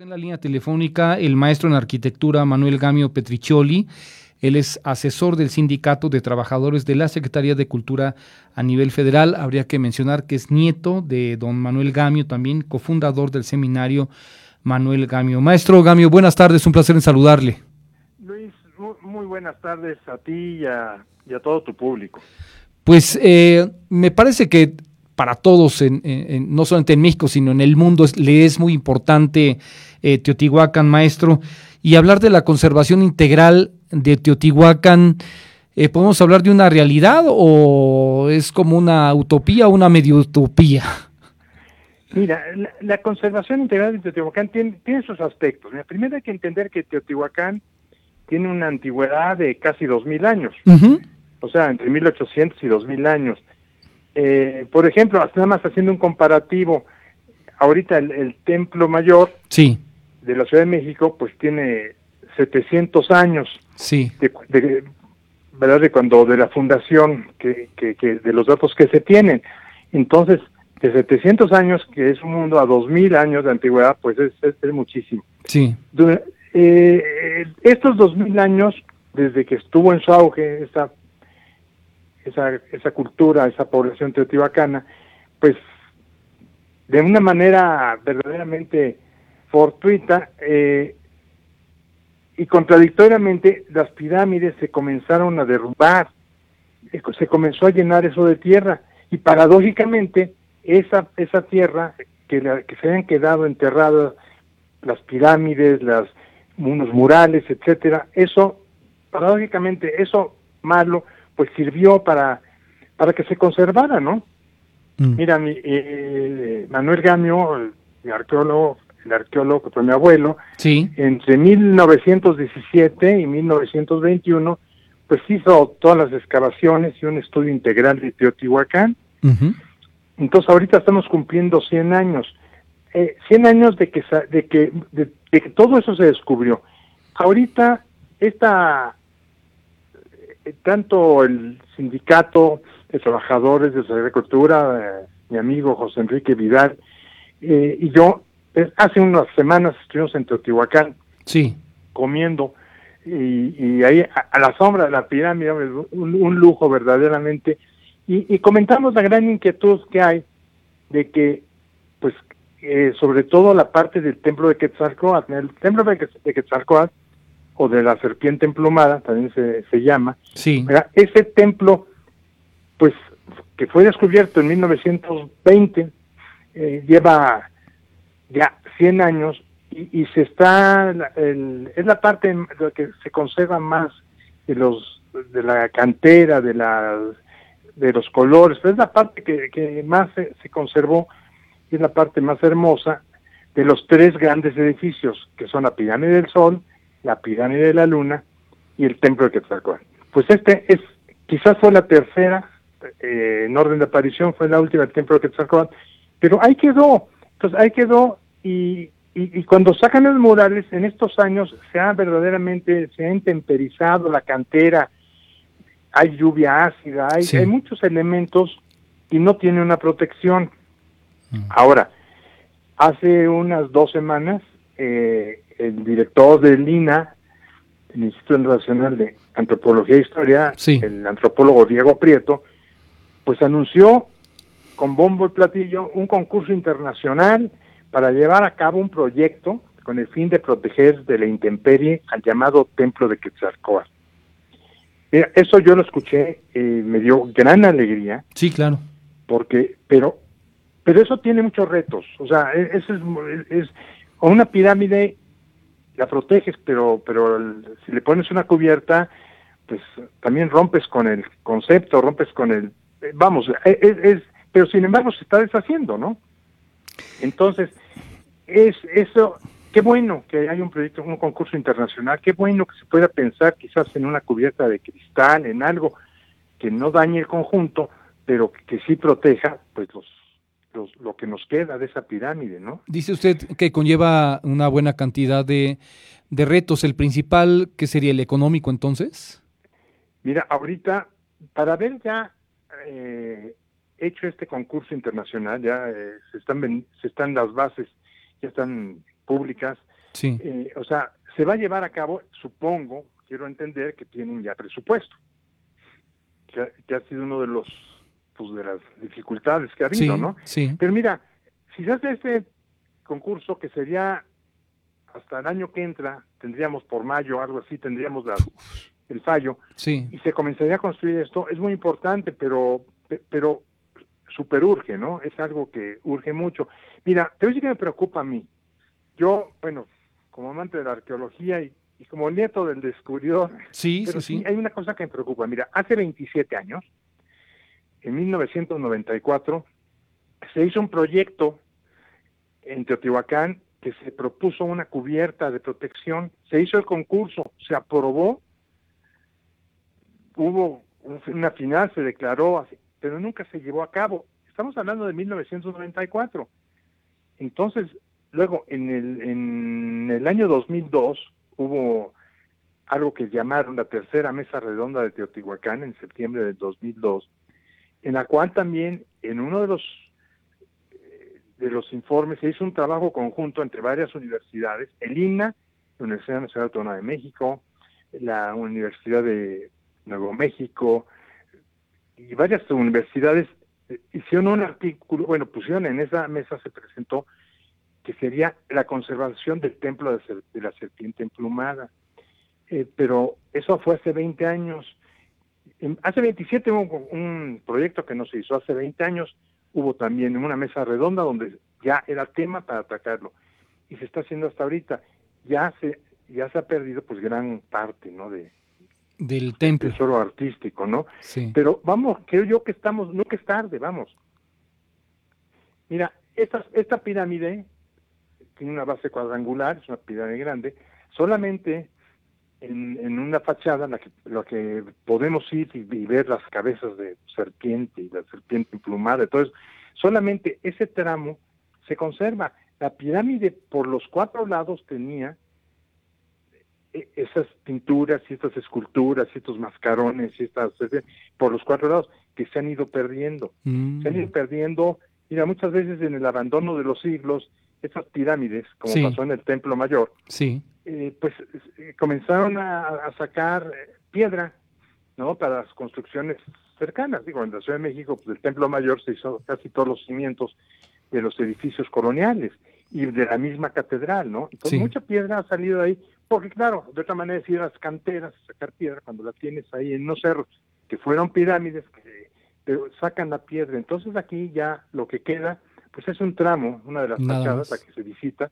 En la línea telefónica, el maestro en arquitectura Manuel Gamio Petriccioli. Él es asesor del Sindicato de Trabajadores de la Secretaría de Cultura a nivel federal. Habría que mencionar que es nieto de don Manuel Gamio, también cofundador del seminario Manuel Gamio. Maestro Gamio, buenas tardes, un placer en saludarle. Luis, muy, buenas tardes a ti y a, todo tu público. Pues eh, me parece que para todos, en, no solamente en México, sino en el mundo, le es muy importante eh, Teotihuacán, maestro. Y hablar de la conservación integral de Teotihuacán, eh, ¿podemos hablar de una realidad o es como una utopía o una medio utopía? Mira, la, conservación integral de Teotihuacán tiene, sus aspectos. primero hay que entender que Teotihuacán tiene una antigüedad de casi dos mil años. O sea, entre 1800 y 2000 años. Eh, por ejemplo, nada más haciendo un comparativo, ahorita el, Templo Mayor sí. de la Ciudad de México, pues tiene 700 años. Sí. De, ¿Verdad? De cuando, de la fundación, que, que, de los datos que se tienen. Entonces, de 700 años, que es un mundo a 2000 años de antigüedad, pues es, es, muchísimo. Sí. Eh, estos 2000 años, desde que estuvo en su auge esta esa, esa cultura, esa población teotihuacana, pues de una manera verdaderamente fortuita eh, y contradictoriamente las pirámides se comenzaron a derrumbar, eh, se comenzó a llenar eso de tierra y paradójicamente esa, esa tierra que, que se habían quedado enterradas las pirámides, las, unos murales, etcétera, eso, paradójicamente, eso malo, pues sirvió para, para que se conservara, ¿no? Mm. Mira, mi, eh, Manuel Gamio, mi arqueólogo, el arqueólogo que fue mi abuelo, sí. entre 1917 y 1921, pues hizo todas las excavaciones y un estudio integral de Teotihuacán. Entonces ahorita estamos cumpliendo 100 años. Eh, 100 años de que, de que, de que todo eso se descubrió. Ahorita esta tanto el sindicato de trabajadores de la agricultura, eh, mi amigo José Enrique Vidal, eh, y yo, hace unas semanas estuvimos en Teotihuacán sí. comiendo, y, ahí a, la sombra de la pirámide, un, lujo verdaderamente, y, comentamos la gran inquietud que hay de que, pues, sobre todo la parte del templo de Quetzalcóatl, el templo de Quetzalcóatl, o de la serpiente emplumada, también se, se llama. Sí. Ese templo, pues, que fue descubierto en 1920, eh, lleva ya 100 años y, se está, es la parte que se conserva más de los de la cantera, de la de los colores, pero es la parte que, que más se, se conservó y es la parte más hermosa de los tres grandes edificios, que son la Pirámide del Sol, la pirámide de la luna y el templo de Quetzalcóatl. Pues este es, quizás fue la tercera eh, en orden de aparición, fue la última el templo de Quetzalcóatl, pero ahí quedó, entonces ahí quedó y, y, cuando sacan los murales, en estos años se ha verdaderamente, se ha intemperizado la cantera, hay lluvia ácida, hay, hay muchos elementos y no tiene una protección. Mm. Ahora, hace unas dos semanas, eh, el director del INA, el Instituto Nacional de Antropología e Historia, el antropólogo Diego Prieto, pues anunció con bombo y platillo un concurso internacional para llevar a cabo un proyecto con el fin de proteger de la intemperie al llamado Templo de Quetzalcóatl. eso yo lo escuché y me dio gran alegría. Sí, claro. Porque, pero, pero eso tiene muchos retos. O sea, e, eso es, es una pirámide la proteges, pero, pero si le pones una cubierta, pues también rompes con el concepto, rompes con el, eh, vamos, e, e, es, pero sin embargo se está deshaciendo, ¿no? Entonces, es eso, qué bueno que hay un proyecto, un concurso internacional, qué bueno que se pueda pensar quizás en una cubierta de cristal, en algo que no dañe el conjunto, pero que sí proteja pues los lo que nos queda de esa pirámide, ¿no? Dice usted que conlleva una buena cantidad de, retos. ¿El principal que sería el económico entonces? Mira, ahorita, para haber ya eh, hecho este concurso internacional, ya eh, se, están, se están las bases, ya están públicas. Sí. Eh, o sea, se va a llevar a cabo, supongo, quiero entender que tienen ya presupuesto, que, que ha sido uno de los pues de las dificultades que ha habido, sí, ¿no? Sí. Pero mira, si se hace este concurso que sería hasta el año que entra, tendríamos por mayo, algo así, tendríamos la, el fallo, Sí. y se comenzaría a construir esto, es muy importante, pero, pe- pero super urge, ¿no? Es algo que urge mucho. Mira, te voy a decir que me preocupa a mí. Yo, bueno, como amante de la arqueología y, y como nieto del descubridor, Sí, pero sí, sí, sí. hay una cosa que me preocupa. Mira, hace 27 años, en 1994, se hizo un proyecto en Teotihuacán que se propuso una cubierta de protección, se hizo el concurso, se aprobó, hubo un- una final, se declaró, pero nunca se llevó a cabo. Estamos hablando de 1994. Entonces, luego, en el, en el año 2002, hubo algo que llamaron la tercera mesa redonda de Teotihuacán en septiembre del 2002, en la cual también en uno de los eh, de los informes se hizo un trabajo conjunto entre varias universidades, el INA, la Universidad Nacional Autónoma de México, la Universidad de Nuevo México y varias universidades eh, hicieron un artículo, bueno, pusieron en esa mesa se presentó que sería la conservación del templo de, la serpiente emplumada. Eh, pero eso fue hace 20 años. En- hace 27 hubo un proyecto que no se hizo, hace 20 años hubo también una mesa redonda donde ya era tema para atacarlo y se está haciendo hasta ahorita. Ya se ya se ha perdido pues gran parte, ¿no? de Del templo. tesoro artístico, ¿no? Sí. Pero vamos, creo yo que estamos, nunca es tarde, vamos. Mira, esta, esta pirámide tiene una base cuadrangular, es una pirámide grande, solamente en, en una fachada en la que, lo que podemos ir y, y ver las cabezas de serpiente y la serpiente emplumada, entonces solamente ese tramo se conserva. La pirámide por los cuatro lados tenía e- esas pinturas y estas esculturas y estos mascarones y estas por los cuatro lados que se han ido perdiendo Mm. se han ido perdiendo mira muchas veces en el abandono de los siglos esas pirámides como Sí. pasó en el templo mayor Sí. Eh, pues eh, comenzaron a, a sacar piedra no para las construcciones cercanas digo en la Ciudad de México pues el templo mayor se hizo casi todos los cimientos de los edificios coloniales y de la misma catedral, ¿no? Entonces Sí. mucha piedra ha salido de ahí, porque claro, de otra manera es ir a las canteras sacar piedra cuando la tienes ahí en unos cerros que fueron pirámides que pero sacan la piedra. Entonces aquí ya lo que queda, pues es un tramo, una de las fachadas, la que se visita,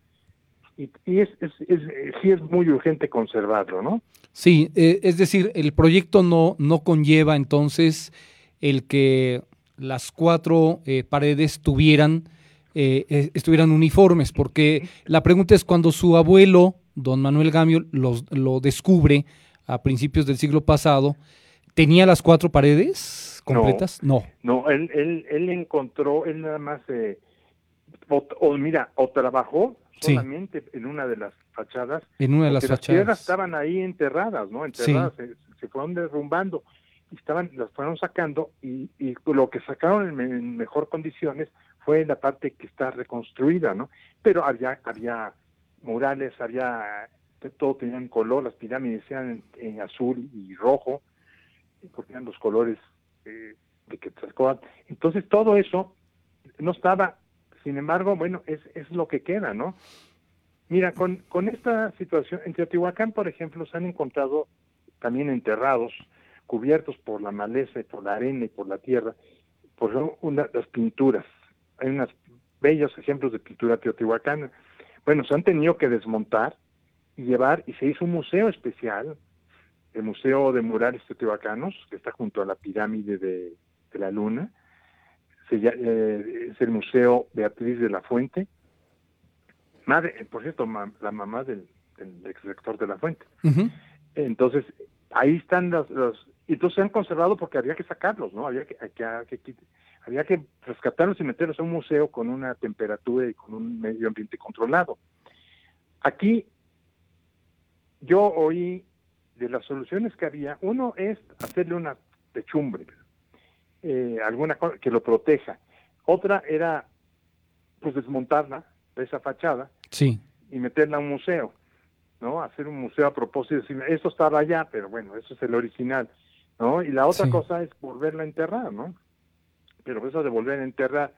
y, y es, es, es- eh, sí es muy urgente conservarlo, ¿no? Sí, eh, es decir, el proyecto no, no conlleva entonces el que las cuatro eh, paredes tuvieran, eh, estuvieran uniformes, porque la pregunta es cuando su abuelo, don Manuel Gamio, los- lo descubre a principios del siglo pasado, ¿tenía las cuatro paredes completas? No. No, él, él, él encontró, él nada más, eh, o, o mira, o trabajó Sí. solamente en una de las fachadas, En una de las porque las piedras fachadas. estaban ahí enterradas, ¿no? Enterradas, se, se fueron derrumbando, y estaban, las fueron sacando, y, y lo que sacaron en, me- en mejor condiciones fue la parte que está reconstruida, ¿no? Pero había, había murales, había, todo tenía un color, las pirámides eran en, en azul y rojo, porque eran los colores eh, de Quetzalcóatl. Entonces todo eso no estaba, sin embargo, bueno, es, es lo que queda, ¿no? Mira, con, con esta situación, en Teotihuacán, por ejemplo, se han encontrado también enterrados, cubiertos por la maleza y por la arena y por la tierra, por una- las pinturas. Hay unos bellos ejemplos de pintura teotihuacana. Bueno, se han tenido que desmontar y llevar, y se hizo un museo especial, el Museo de Murales Teotihuacanos, que está junto a la pirámide de, de la Luna. Se eh, es el Museo Beatriz de la Fuente. Madre, por cierto, ma- la mamá del, del ex rector de la Fuente. Entonces, ahí están los, los y entonces se han conservado porque había que sacarlos, ¿no? Había que, que- que- que- había que rescatarlos y meterlos a un museo con una temperatura y con un medio ambiente controlado. Aquí yo oí de las soluciones que había, uno es hacerle una techumbre, eh, alguna cosa que lo proteja. Otra era pues desmontarla, esa fachada, Sí. y meterla a un museo, ¿no? Hacer un museo a propósito, decir, esto estaba allá, pero bueno, eso es el original, ¿no? Y la otra cosa es volverla a enterrar, ¿no? Pero eso de volver a enterrar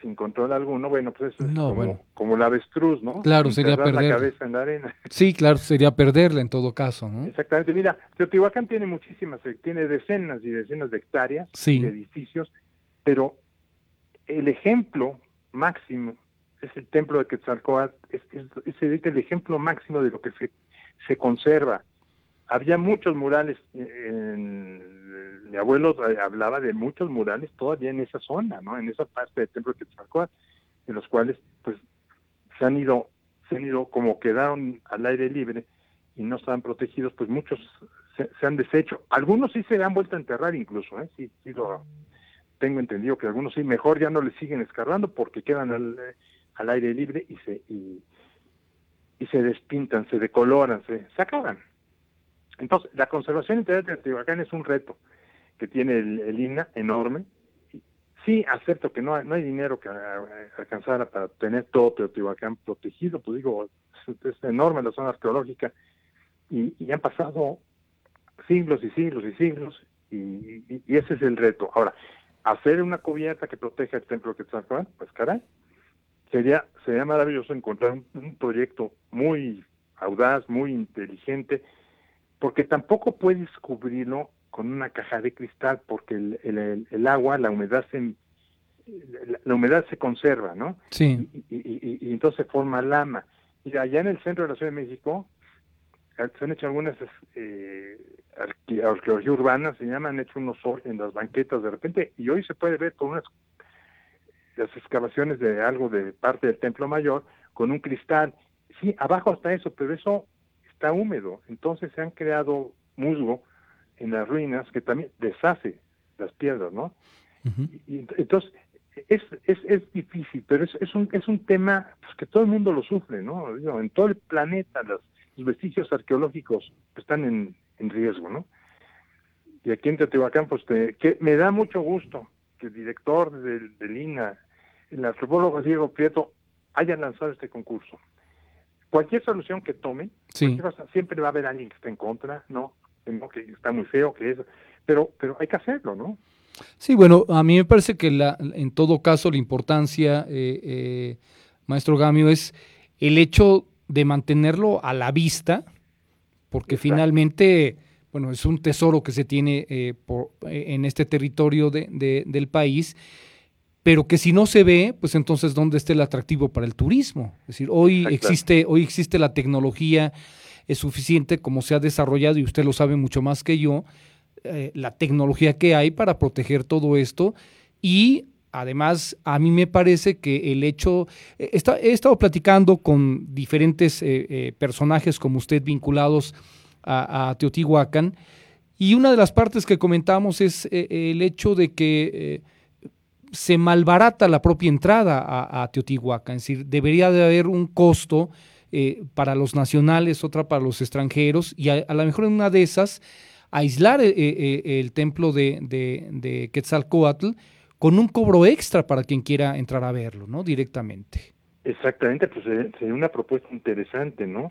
sin control alguno, bueno, pues es como, como el avestruz, ¿no? Claro, sería perder la cabeza en la arena. Sí, claro, sería perderla en todo caso, ¿no? Exactamente. Mira, Teotihuacán tiene muchísimas, eh, tiene decenas y decenas de hectáreas de edificios, pero el ejemplo máximo es el templo de Quetzalcóatl, es, es, el ejemplo máximo de lo que se, se conserva. Había muchos murales, mi abuelo hablaba de muchos murales todavía en esa zona, ¿no? En esa parte del templo de Quetzalcóatl, en los cuales pues se han ido, se han ido como quedaron al aire libre y no estaban protegidos, pues muchos se, han deshecho. Algunos sí se han vuelto a enterrar incluso, ¿eh? Sí, sí lo tengo entendido que algunos sí, mejor ya no le siguen escarbando porque quedan al, al aire libre y se y, se despintan, se decoloran, se, se acaban. Entonces, la conservación integral de Teotihuacán es un reto que tiene el, INA enorme. Sí, acepto que no hay, no hay dinero que alcanzara para tener todo Teotihuacán protegido, pues digo, es, enorme la zona arqueológica y, y, han pasado siglos y siglos y siglos y, y, ese es el reto. Ahora, hacer una cubierta que proteja el templo de Quetzalcóatl, pues caray, sería, sería maravilloso encontrar un, proyecto muy audaz, muy inteligente, porque tampoco puedes cubrirlo con una caja de cristal, porque el, el, el agua, la humedad se la, humedad se conserva, ¿no? Sí. Y, y, y, entonces forma lama. Y allá en el centro de la Ciudad de México eh, se han hecho algunas eh, arqueología urbana, se llaman, han hecho unos en las banquetas de repente, y hoy se puede ver con unas las excavaciones de algo de parte del templo mayor con un cristal. Sí, abajo está eso, pero eso está húmedo. Entonces se han creado musgo en las ruinas que también deshace las piedras, ¿no? y, entonces es, es, es difícil, pero es, es, un, es un tema pues, que todo el mundo lo sufre, ¿no? en todo el planeta los, los vestigios arqueológicos están en, en riesgo, ¿no? Y aquí en Teotihuacán, pues que me da mucho gusto que el director del, del INA, el antropólogo Diego Prieto, haya lanzado este concurso. Cualquier solución que tome, siempre va a haber alguien que esté en contra, ¿no? Que está muy feo, que es, pero, pero hay que hacerlo, ¿no? Sí, bueno, a mí me parece que la, en todo caso la importancia, eh, eh, maestro Gamio, es el hecho de mantenerlo a la vista, porque finalmente bueno, es un tesoro que se tiene eh, por, eh, en este territorio de, del país, pero que si no se ve, pues entonces ¿dónde está el atractivo para el turismo? Es decir, hoy existe, hoy existe la tecnología es suficiente como se ha desarrollado, y usted lo sabe mucho más que yo, eh, la tecnología que hay para proteger todo esto y Además, a mí me parece que el hecho, he estado platicando con diferentes personajes como usted vinculados a, Teotihuacán. Y una de las partes que comentamos es eh, el hecho de que eh, se malbarata la propia entrada a, Teotihuacán, es decir, debería de haber un costo eh, para los nacionales, otra para los extranjeros, y a, lo mejor en una de esas aislar el templo de, de, Quetzalcoatl con un cobro extra para quien quiera entrar a verlo, ¿no? Directamente. Exactamente, pues sería una propuesta interesante, ¿no?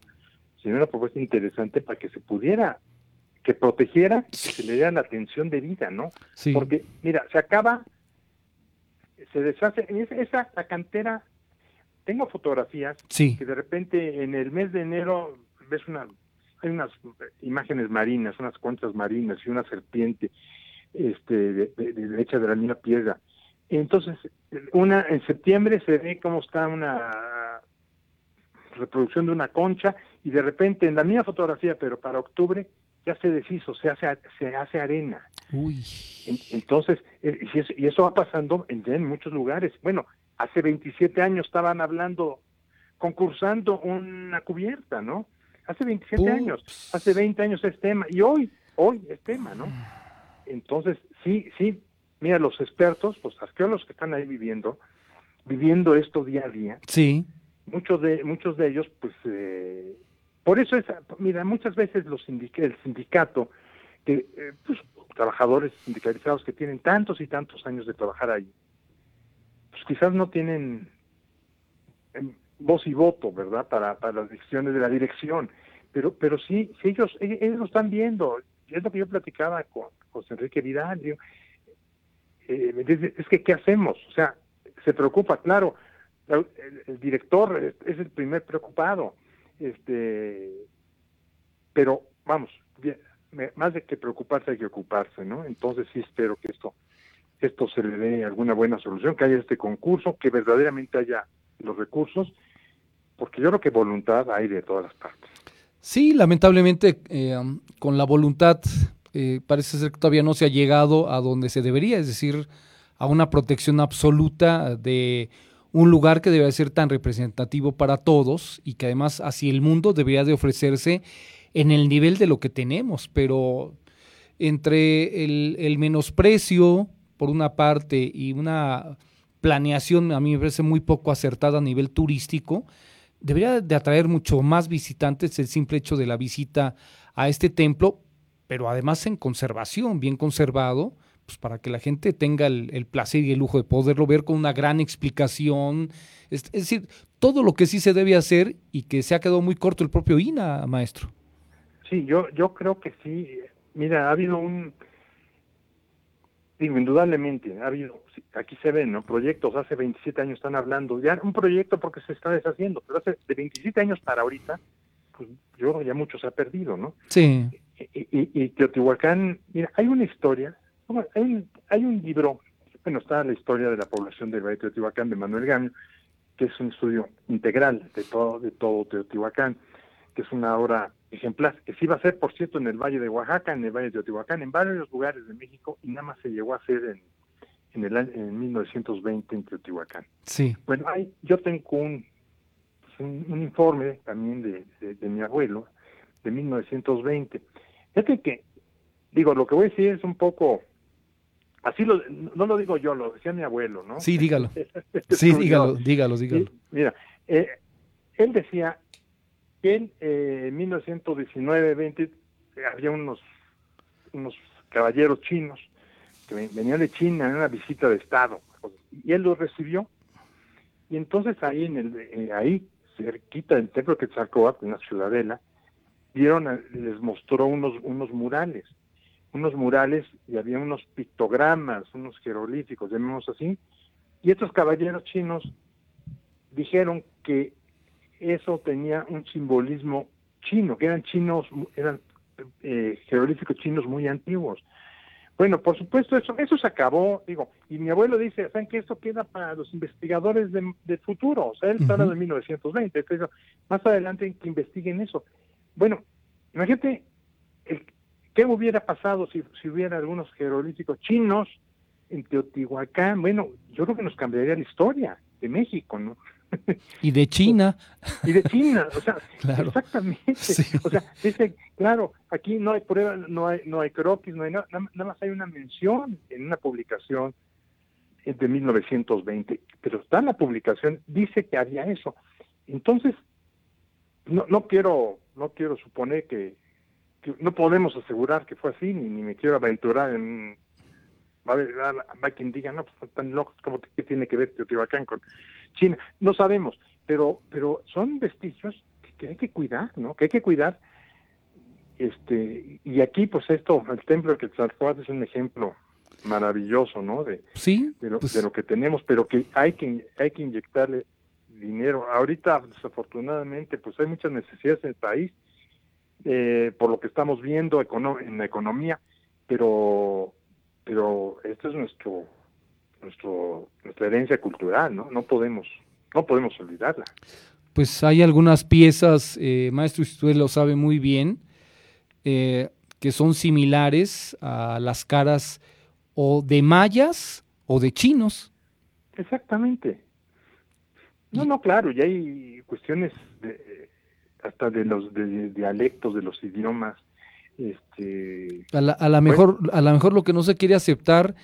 sería una propuesta interesante para que se pudiera, que protegiera, que se le diera la atención debida, ¿no? Sí. Porque, mira, se acaba, se deshace, esa, la cantera, tengo fotografías sí. que de repente en el mes de enero ves una, hay unas imágenes marinas, unas cuantas marinas y una serpiente este de, de, hecha de la misma piedra. Entonces, una en septiembre se ve cómo está una reproducción de una concha y de repente en la misma fotografía, pero para octubre, ya se deshizo, se hace, se hace arena. Uy. Entonces, eh, y eso va pasando en, muchos lugares. Bueno, hace 27 años estaban hablando, concursando una cubierta, ¿no? Hace 27 años, hace 20 años es tema, y hoy, hoy es tema, ¿no? Entonces, sí, sí, mira, los expertos, los arqueólogos que están ahí viviendo, viviendo esto día a día, sí muchos de muchos de ellos pues eh, por eso es mira muchas veces los el sindicato que eh, pues, trabajadores sindicalizados que tienen tantos y tantos años de trabajar ahí pues quizás no tienen em, voz y voto, ¿verdad? Para, para las decisiones de la dirección. Pero, pero sí, sí ellos, ellos lo están viendo. Es lo que yo platicaba con José Enrique Vidal. eh, es que, ¿qué hacemos? O sea, se preocupa, claro, el, director es, el primer preocupado, este, pero vamos, más de que preocuparse hay que ocuparse, ¿no? Entonces sí espero que esto, esto se le dé alguna buena solución, que haya este concurso, que verdaderamente haya los recursos, porque yo creo que voluntad hay de todas las partes. Sí, lamentablemente eh, con la voluntad eh, parece ser que todavía no se ha llegado a donde se debería, es decir, a una protección absoluta de un lugar que debe ser tan representativo para todos y que además así el mundo debería de ofrecerse en el nivel de lo que tenemos, pero entre el menosprecio por una parte y una planeación a mí me parece muy poco acertada a nivel turístico, debería de atraer mucho más visitantes el simple hecho de la visita a este templo, pero además en conservación, bien conservado, pues para que la gente tenga el, placer y el lujo de poderlo ver con una gran explicación. Es, decir, todo lo que sí se debe hacer y que se ha quedado muy corto el propio INA, maestro. Sí, yo, yo creo que sí. Mira, ha habido un, digo, indudablemente, ha habido, aquí se ven, ¿no? Proyectos, hace 27 años están hablando, ya un proyecto porque se está deshaciendo, pero hace de 27 años para ahorita, pues yo creo ya mucho se ha perdido, ¿no? Sí. Y, Teotihuacán, mira, hay una historia, hay un, hay un libro, bueno, está la historia de la población del Valle de Teotihuacán de Manuel Gamio, que es un estudio integral de todo, de todo Teotihuacán, que es una obra ejemplar, que sí va a ser, por cierto, en el Valle de Oaxaca, en el Valle de Teotihuacán, en varios lugares de México, y nada más se llegó a hacer en, en el en 1920 en Teotihuacán. Sí. Bueno, hay, yo tengo un, pues, un, informe también de, de, mi abuelo, de 1920. Fíjate que, digo, lo que voy a decir es un poco, así lo, no lo digo yo, lo decía mi abuelo, ¿no? Sí, dígalo. sí, dígalo, dígalo, dígalo. mira, eh, él decía en eh, 1919-20 había unos, unos caballeros chinos que venían de China en una visita de Estado, y él los recibió, y entonces ahí, en el, eh, ahí cerquita del templo de Quetzalcóatl, en la ciudadela, vieron, les mostró unos, unos murales, unos murales y había unos pictogramas, unos jeroglíficos, llamémoslo así, y estos caballeros chinos dijeron que eso tenía un simbolismo chino, que eran chinos, eran eh, jeroglíficos chinos muy antiguos. Bueno, por supuesto, eso, eso se acabó, digo, y mi abuelo dice, ¿saben que esto queda para los investigadores de, futuro? O sea, él está hablando de 1920, entonces, más adelante que investiguen eso. Bueno, imagínate, el, ¿qué hubiera pasado si, si hubiera algunos jeroglíficos chinos en Teotihuacán? Bueno, yo creo que nos cambiaría la historia de México, ¿no? Y de China. Y de China, o sea, exactamente. O sea, dice, claro, aquí no hay prueba, no hay, no hay croquis, no hay nada, nada más hay una mención en una publicación de 1920, pero está en la publicación, dice que había eso. Entonces, no, no quiero, no quiero suponer que, no podemos asegurar que fue así, ni, ni me quiero aventurar en va a haber quien diga, no, pues están locos, ¿cómo que tiene que ver Teotihuacán con China? No sabemos, pero, pero son vestigios que, hay que cuidar, ¿no? Que hay que cuidar. Este, y aquí, pues esto, el templo de Quetzalcóatl es un ejemplo maravilloso, ¿no? De, sí, de, lo, pues de lo que tenemos, pero que hay que, hay que inyectarle dinero. Ahorita, desafortunadamente, pues hay muchas necesidades en el país, eh, por lo que estamos viendo en la economía, pero pero esto es nuestro nuestro nuestra herencia cultural, ¿no? No podemos no podemos olvidarla. Pues hay algunas piezas, eh, maestro, usted lo sabe muy bien, eh, que son similares a las caras o de mayas o de chinos. Exactamente. No, no, claro, y hay cuestiones de, hasta de los dialectos de los idiomas este, a la, a la mejor, a lo mejor lo que no se quiere aceptar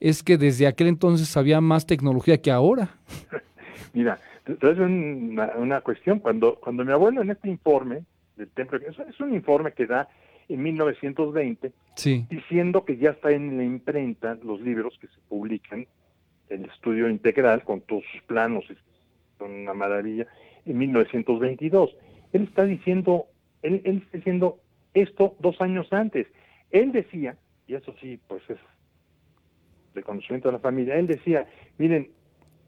es que desde aquel entonces había más tecnología que ahora. Mira, entonces una, una cuestión, cuando, cuando mi abuelo en este informe del templo, es, un informe que da en 1920, sí. diciendo que ya está en la imprenta los libros que se publican, el estudio integral con todos sus planos, con una maravilla, en 1922. Él está diciendo, él, él está diciendo esto dos años antes. Él decía, y eso sí, pues es de conocimiento de la familia, él decía, miren,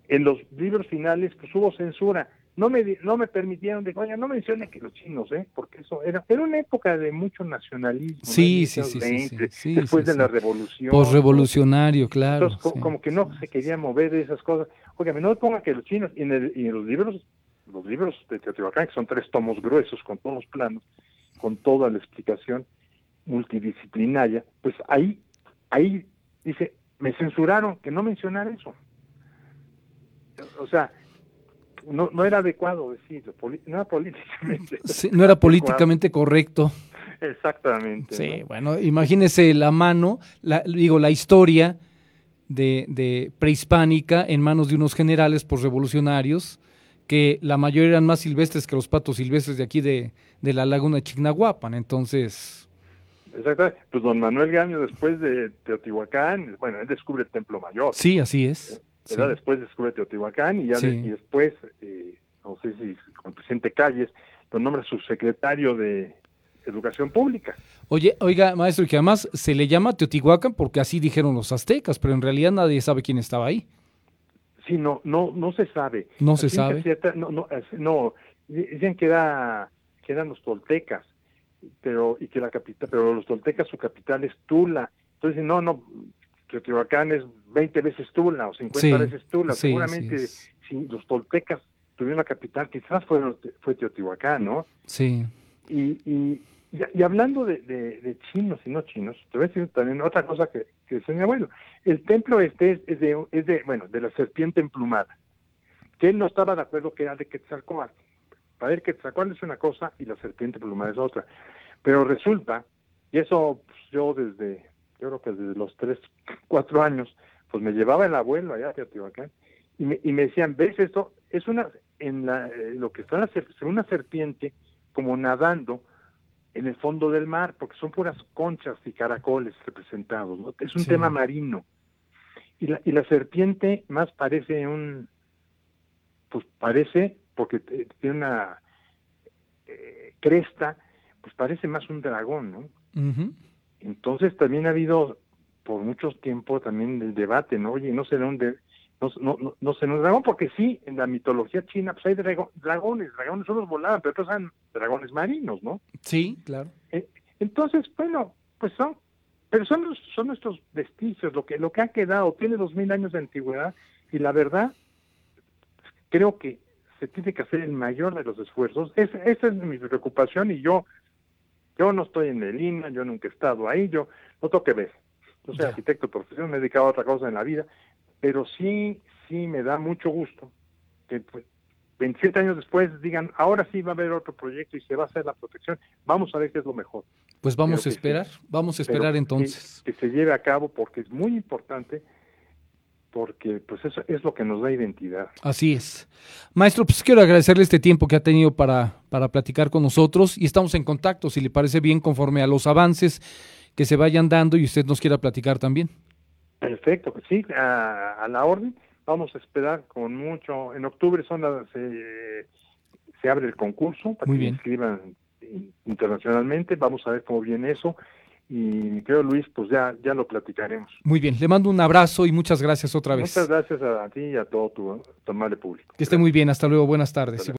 en los libros finales pues hubo censura, no me no me permitieron de oye, no mencione que los chinos eh porque eso era era una época de mucho nacionalismo sí sí, sí, sí, después de la revolución posrevolucionario claro entonces como que no se quería mover de esas cosas. Oiga no ponga que los chinos y en, el, y en los libros los libros de Teotihuacán que son tres tomos gruesos con todos los planos con toda la explicación multidisciplinaria pues ahí ahí dice me censuraron que no mencionara eso o sea no, no era adecuado decirlo, no era políticamente. no era políticamente correcto. Exactamente. Sí, bueno, imagínese la mano, la, digo, la historia de, de, prehispánica en manos de unos generales revolucionarios que la mayoría eran más silvestres que los patos silvestres de aquí de, de la laguna de Chignahuapan, entonces... Exacto, pues don Manuel Gaño después de Teotihuacán, bueno, él descubre el Templo Mayor. Sí, así es. Después descubre Teotihuacán y ya y después, eh, no sé si con el presidente Calles, lo nombra subsecretario de Educación Pública. Oye, oiga, maestro, que además se le llama Teotihuacán porque así dijeron los aztecas, pero en realidad nadie sabe quién estaba ahí. Sí, no, no, no se sabe. No se sabe. no, no, no, dicen que, era, que eran los toltecas, pero y que la capital, pero los toltecas su capital es Tula. Entonces, no, no, Teotihuacán es 20 veces Tula o 50 veces Tula. Seguramente si los toltecas tuvieron la capital, quizás fue, fue Teotihuacán, ¿no? Sí. Y, y, y, hablando de, de, chinos y no chinos, te voy a decir también otra cosa que, que decía mi abuelo. El templo este es, de, es de, bueno, de la serpiente emplumada, que él no estaba de acuerdo que era de Quetzalcóatl. Para él Quetzalcóatl es una cosa y la serpiente emplumada es otra. Pero resulta, y eso pues, yo desde yo creo que desde los tres, cuatro años, pues me llevaba el abuelo allá a Teotihuacán y me, y me decían, ¿ves esto? Es una, en la, eh, lo que está en una serpiente como nadando en el fondo del mar, porque son puras conchas y caracoles representados, ¿no? Es un tema marino. Y la, y la serpiente más parece un, pues parece, porque tiene una eh, cresta, pues parece más un dragón, ¿no? Entonces también ha habido por mucho tiempo también el debate, ¿no? Oye, no sé dónde, no, no, no, no sé, no dragón, porque sí, en la mitología china pues hay dragones, dragones solo volaban, pero otros son dragones marinos, ¿no? Sí, claro. Eh, entonces, bueno, pues son, pero son, son nuestros vestigios, lo que, lo que ha quedado, tiene dos mil años de antigüedad, y la verdad, creo que se tiene que hacer el mayor de los esfuerzos. esa es mi preocupación y yo yo no estoy en el INA, yo nunca he estado ahí, yo no tengo que ver. Yo soy arquitecto de profesión, me he dedicado a otra cosa en la vida, pero sí, sí me da mucho gusto que pues, 27 años después digan, ahora sí va a haber otro proyecto y se va a hacer la protección, vamos a ver qué es lo mejor. Pues vamos a esperar, vamos a esperar entonces. que se lleve a cabo porque es muy importante porque pues eso es lo que nos da identidad. Así es. Maestro, pues quiero agradecerle este tiempo que ha tenido para, para platicar con nosotros y estamos en contacto, si le parece bien, conforme a los avances que se vayan dando y usted nos quiera platicar también. Perfecto, pues sí, a, la orden. Vamos a esperar con mucho. En octubre son las, se abre el concurso para que se inscriban internacionalmente. Vamos a ver cómo viene eso y creo Luis, pues ya, ya lo platicaremos. Muy bien, le mando un abrazo y muchas gracias otra vez. Muchas gracias a ti y a todo tu, tu amable público. Que esté muy bien, hasta luego, buenas tardes.